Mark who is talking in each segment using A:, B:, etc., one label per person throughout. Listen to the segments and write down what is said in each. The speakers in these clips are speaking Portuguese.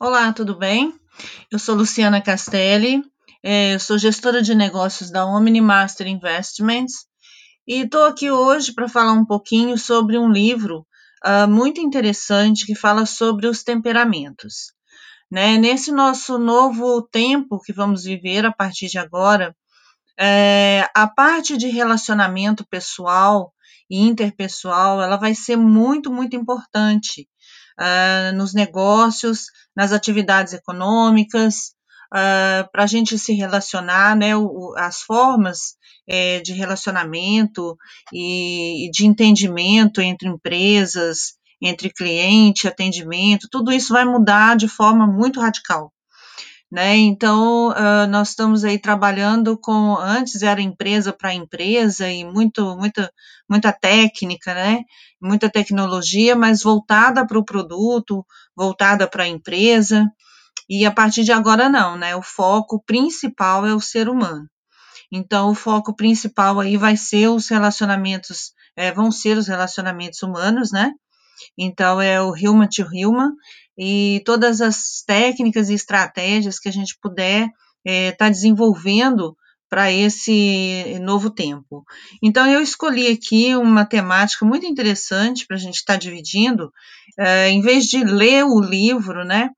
A: Olá, tudo bem? Eu sou Luciana Castelli, é, eu sou gestora de negócios da Omni Master Investments e estou aqui hoje para falar um pouquinho sobre um livro uh, muito interessante que fala sobre os temperamentos. Né? Nesse nosso novo tempo que vamos viver a partir de agora, é, a parte de relacionamento pessoal e interpessoal ela vai ser muito, muito importante uh, nos negócios, nas atividades econômicas, uh, para a gente se relacionar, né, o, as formas é, de relacionamento e, e de entendimento entre empresas, entre cliente, atendimento, tudo isso vai mudar de forma muito radical. Né? Então, uh, nós estamos aí trabalhando com, antes era empresa para empresa e muito, muita, muita técnica, né? Muita tecnologia, mas voltada para o produto, voltada para a empresa. E a partir de agora não, né? O foco principal é o ser humano. Então, o foco principal aí vai ser os relacionamentos, é, vão ser os relacionamentos humanos, né? Então, é o human to human, e todas as técnicas e estratégias que a gente puder estar é, tá desenvolvendo para esse novo tempo. Então, eu escolhi aqui uma temática muito interessante para a gente estar tá dividindo, é, em vez de ler o livro, né,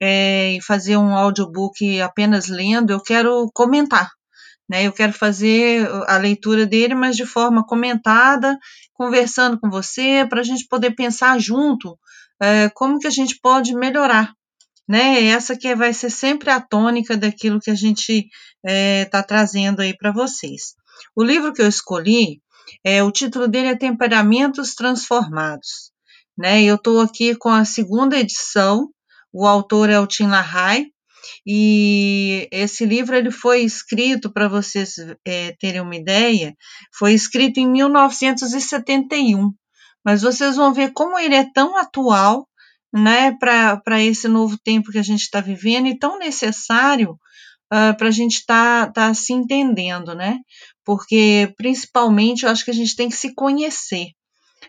A: é, e fazer um audiobook apenas lendo, eu quero comentar. Né, eu quero fazer a leitura dele, mas de forma comentada, conversando com você, para a gente poder pensar junto é, como que a gente pode melhorar, né? Essa que vai ser sempre a tônica daquilo que a gente está é, tá trazendo aí para vocês. O livro que eu escolhi, é, o título dele é Temperamentos Transformados, né? Eu estou aqui com a segunda edição, o autor é o Tim LaHaye, e esse livro ele foi escrito, para vocês é, terem uma ideia, foi escrito em 1971 mas vocês vão ver como ele é tão atual, né, para esse novo tempo que a gente está vivendo e tão necessário uh, ah, para a gente estar tá, tá se entendendo, né? Porque principalmente eu acho que a gente tem que se conhecer.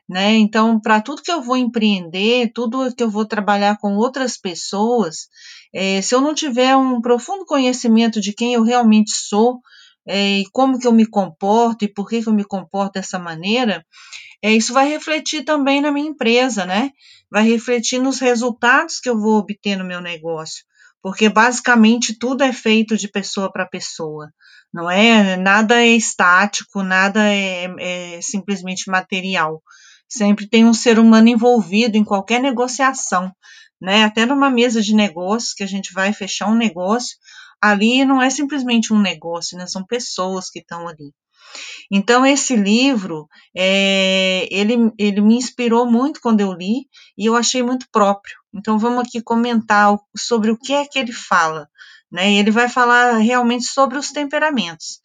A: Né? Então, para tudo que eu vou empreender, tudo que eu vou trabalhar com outras pessoas, é, se eu não tiver um profundo conhecimento de quem eu realmente sou, é, e como que eu me comporto e por que, que eu me comporto dessa maneira, é, isso vai refletir também na minha empresa, né? Vai refletir nos resultados que eu vou obter no meu negócio, porque basicamente tudo é feito de pessoa para pessoa, não é? Nada é estático, nada é, é simplesmente material. Sempre tem um ser humano envolvido em qualquer negociação, né? Até numa mesa de negócios que a gente vai fechar um negócio, ali não é simplesmente um negócio, né? São pessoas que estão ali. Então, esse livro, é, ele, ele me inspirou muito quando eu li e eu achei muito próprio. Então, vamos aqui comentar sobre o que é que ele fala. Né? Ele vai falar realmente sobre os temperamentos.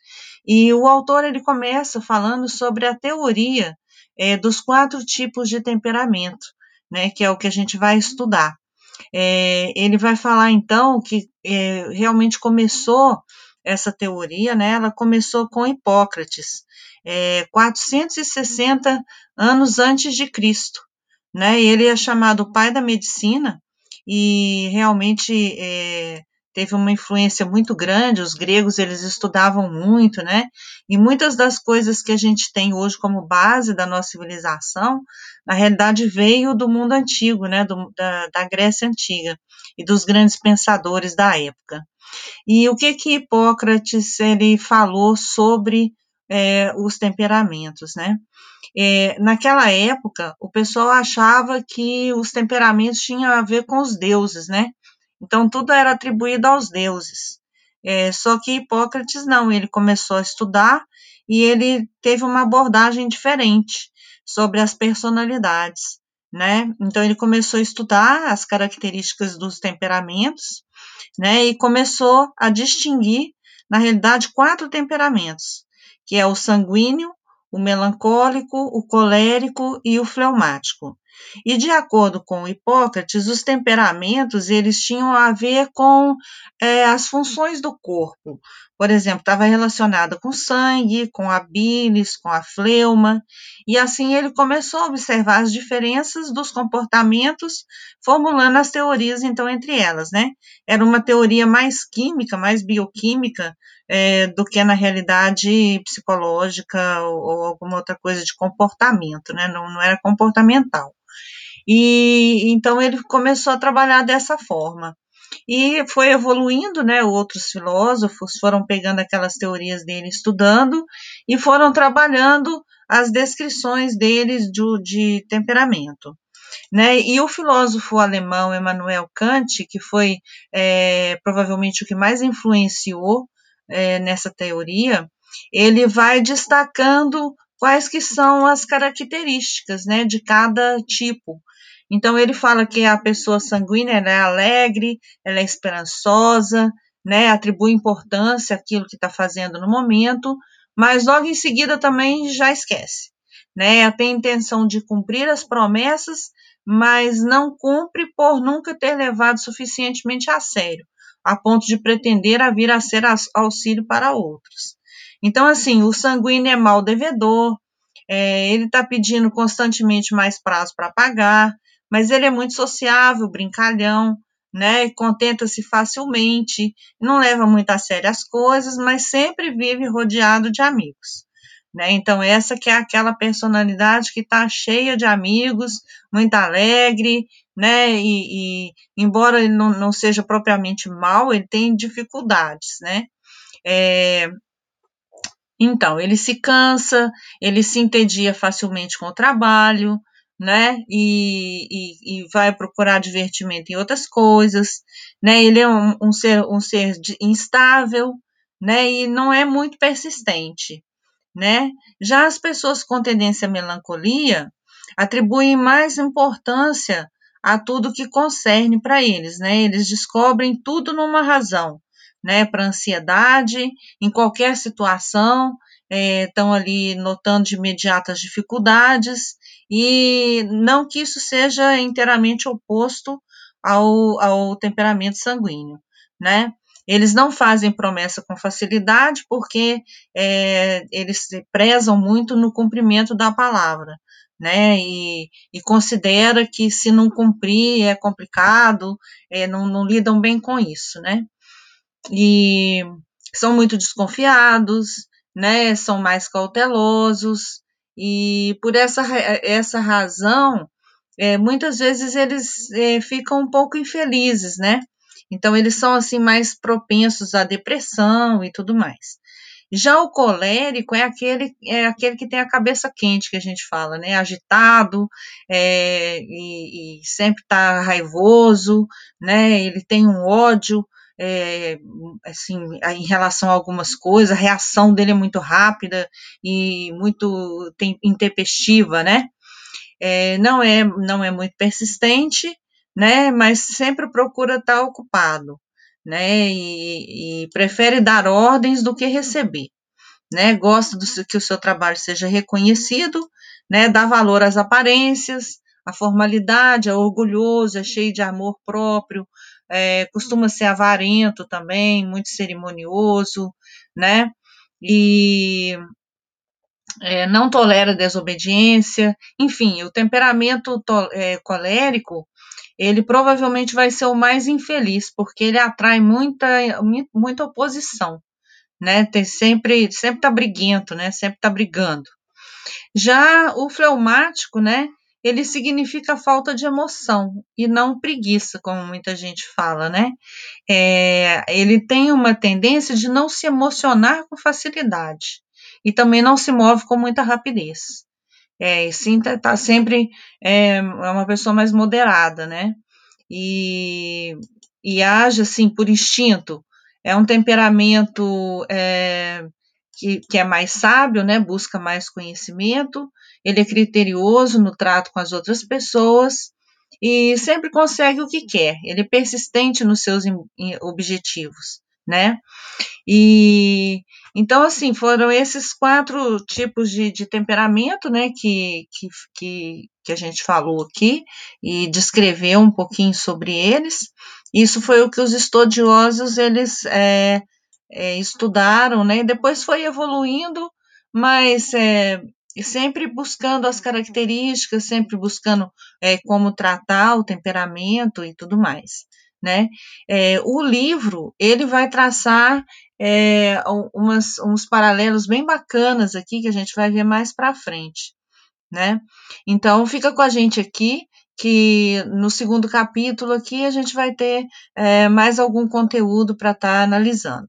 A: E o autor ele começa falando sobre a teoria é, dos quatro tipos de temperamento, né? que é o que a gente vai estudar. É, ele vai falar então que é, realmente começou essa teoria, né, ela começou com Hipócrates, é, 460 anos antes de Cristo, né, ele é chamado pai da medicina e realmente é, teve uma influência muito grande, os gregos eles estudavam muito, né, e muitas das coisas que a gente tem hoje como base da nossa civilização, na realidade veio do mundo antigo, né, do, da, da Grécia Antiga e dos grandes pensadores da época. E o que que Hipócrates ele falou sobre é, os temperamentos, né? É, naquela época, o pessoal achava que os temperamentos tinham a ver com os deuses, né? Então, tudo era atribuído aos deuses. É, só que Hipócrates não, ele começou a estudar e ele teve uma abordagem diferente sobre as personalidades, né? Então, ele começou a estudar as características dos temperamentos né? E começou a distinguir, na realidade, quatro temperamentos, que é o sanguíneo, o melancólico, o colérico e o fleumático. E de acordo com Hipócrates, os temperamentos eles tinham a ver com é, as funções do corpo. Por exemplo, estava relacionada com sangue, com a bilis, com a fleuma, e assim ele começou a observar as diferenças dos comportamentos, formulando as teorias então entre elas, né? Era uma teoria mais química, mais bioquímica, é, do que na realidade psicológica ou, ou, alguma outra coisa de comportamento, né? Não, não era comportamental. E então ele começou a trabalhar dessa forma. E foi evoluindo, né? Outros filósofos foram pegando aquelas teorias dele, estudando e foram trabalhando as descrições deles de, de temperamento. Né? E o filósofo alemão Emmanuel Kant, que foi é, provavelmente o que mais influenciou é, nessa teoria, ele vai destacando quais que são as características né, de cada tipo. Então ele fala que a pessoa sanguínea é alegre, ela é esperançosa, né, atribui importância àquilo que está fazendo no momento, mas logo em seguida também já esquece. Né, tem intenção de cumprir as promessas, mas não cumpre por nunca ter levado suficientemente a sério, a ponto de pretender a vir a ser auxílio para outros. Então, assim, o sanguíneo é mal devedor, é, ele está pedindo constantemente mais prazo para pagar, mas ele é muito sociável, brincalhão, né? Contenta-se facilmente, não leva muito a sério as coisas, mas sempre vive rodeado de amigos. Né? Então, essa que é aquela personalidade que está cheia de amigos, muito alegre, né? E, e embora ele não, não, seja propriamente mal, ele tem dificuldades, né? É, então, ele se cansa, ele se entedia facilmente com o trabalho, né? E, e, e, vai procurar divertimento em outras coisas, né? Ele é um, um ser, um ser instável, né? E não é muito persistente, né? Já as pessoas com tendência à melancolia atribuem mais importância a tudo que concerne para eles, né? Eles descobrem tudo numa razão, né? Para ansiedade, em qualquer situação, estão é, ali notando de imediato as dificuldades, e não que isso seja inteiramente oposto ao, ao temperamento sanguíneo, né? Eles não fazem promessa com facilidade porque é, eles prezam muito no cumprimento da palavra, né? E, e, considera que se não cumprir é complicado, é, não, não lidam bem com isso, né? E são muito desconfiados, né? São mais cautelosos e por essa, essa razão, é, muitas vezes eles é, ficam um pouco infelizes, né? Então eles são assim mais propensos à depressão e tudo mais. Já o colérico é aquele, é aquele que tem a cabeça quente, que a gente fala, né? Agitado, é, e, e, sempre está raivoso, né? Ele tem um ódio, é, assim, em relação a algumas coisas, a reação dele é muito rápida e muito tem, intempestiva, né? É, não é não é muito persistente, né? Mas sempre procura estar ocupado né? E, e prefere dar ordens do que receber, né? Gosta do, que o seu trabalho seja reconhecido, né? Dá valor às aparências, à formalidade, é orgulhoso, é cheio de amor próprio, é, costuma ser avarento também, muito cerimonioso, né? E é, não tolera desobediência, enfim, o temperamento to, é, colérico ele provavelmente vai ser o mais infeliz, porque ele atrai muita, muita oposição, né? Tem sempre, sempre tá briguento, né? Sempre tá brigando. Já o fleumático, né? Ele significa falta de emoção e não preguiça, como muita gente fala, né? É, ele tem uma tendência de não se emocionar com facilidade e também não se move com muita rapidez. É, e sim, tá, tá sempre é, é, uma pessoa mais moderada, né? E, e age assim por instinto. É um temperamento é, que, que é mais sábio, né? Busca mais conhecimento. Ele é criterioso no trato com as outras pessoas e sempre consegue o que quer. Ele é persistente nos seus objetivos, né? E então, assim, foram esses quatro tipos de, de temperamento, né, que, que, que que a gente falou aqui e descrever um pouquinho sobre eles. Isso foi o que os estudiosos eles é, é, estudaram, né? Depois foi evoluindo, mas é, sempre buscando as características, sempre buscando é, como tratar o temperamento e tudo mais. Né? É, o livro ele vai traçar é, umas, uns paralelos bem bacanas aqui que a gente vai ver mais para frente. Né? Então fica com a gente aqui que no segundo capítulo aqui a gente vai ter é, mais algum conteúdo para estar tá analisando.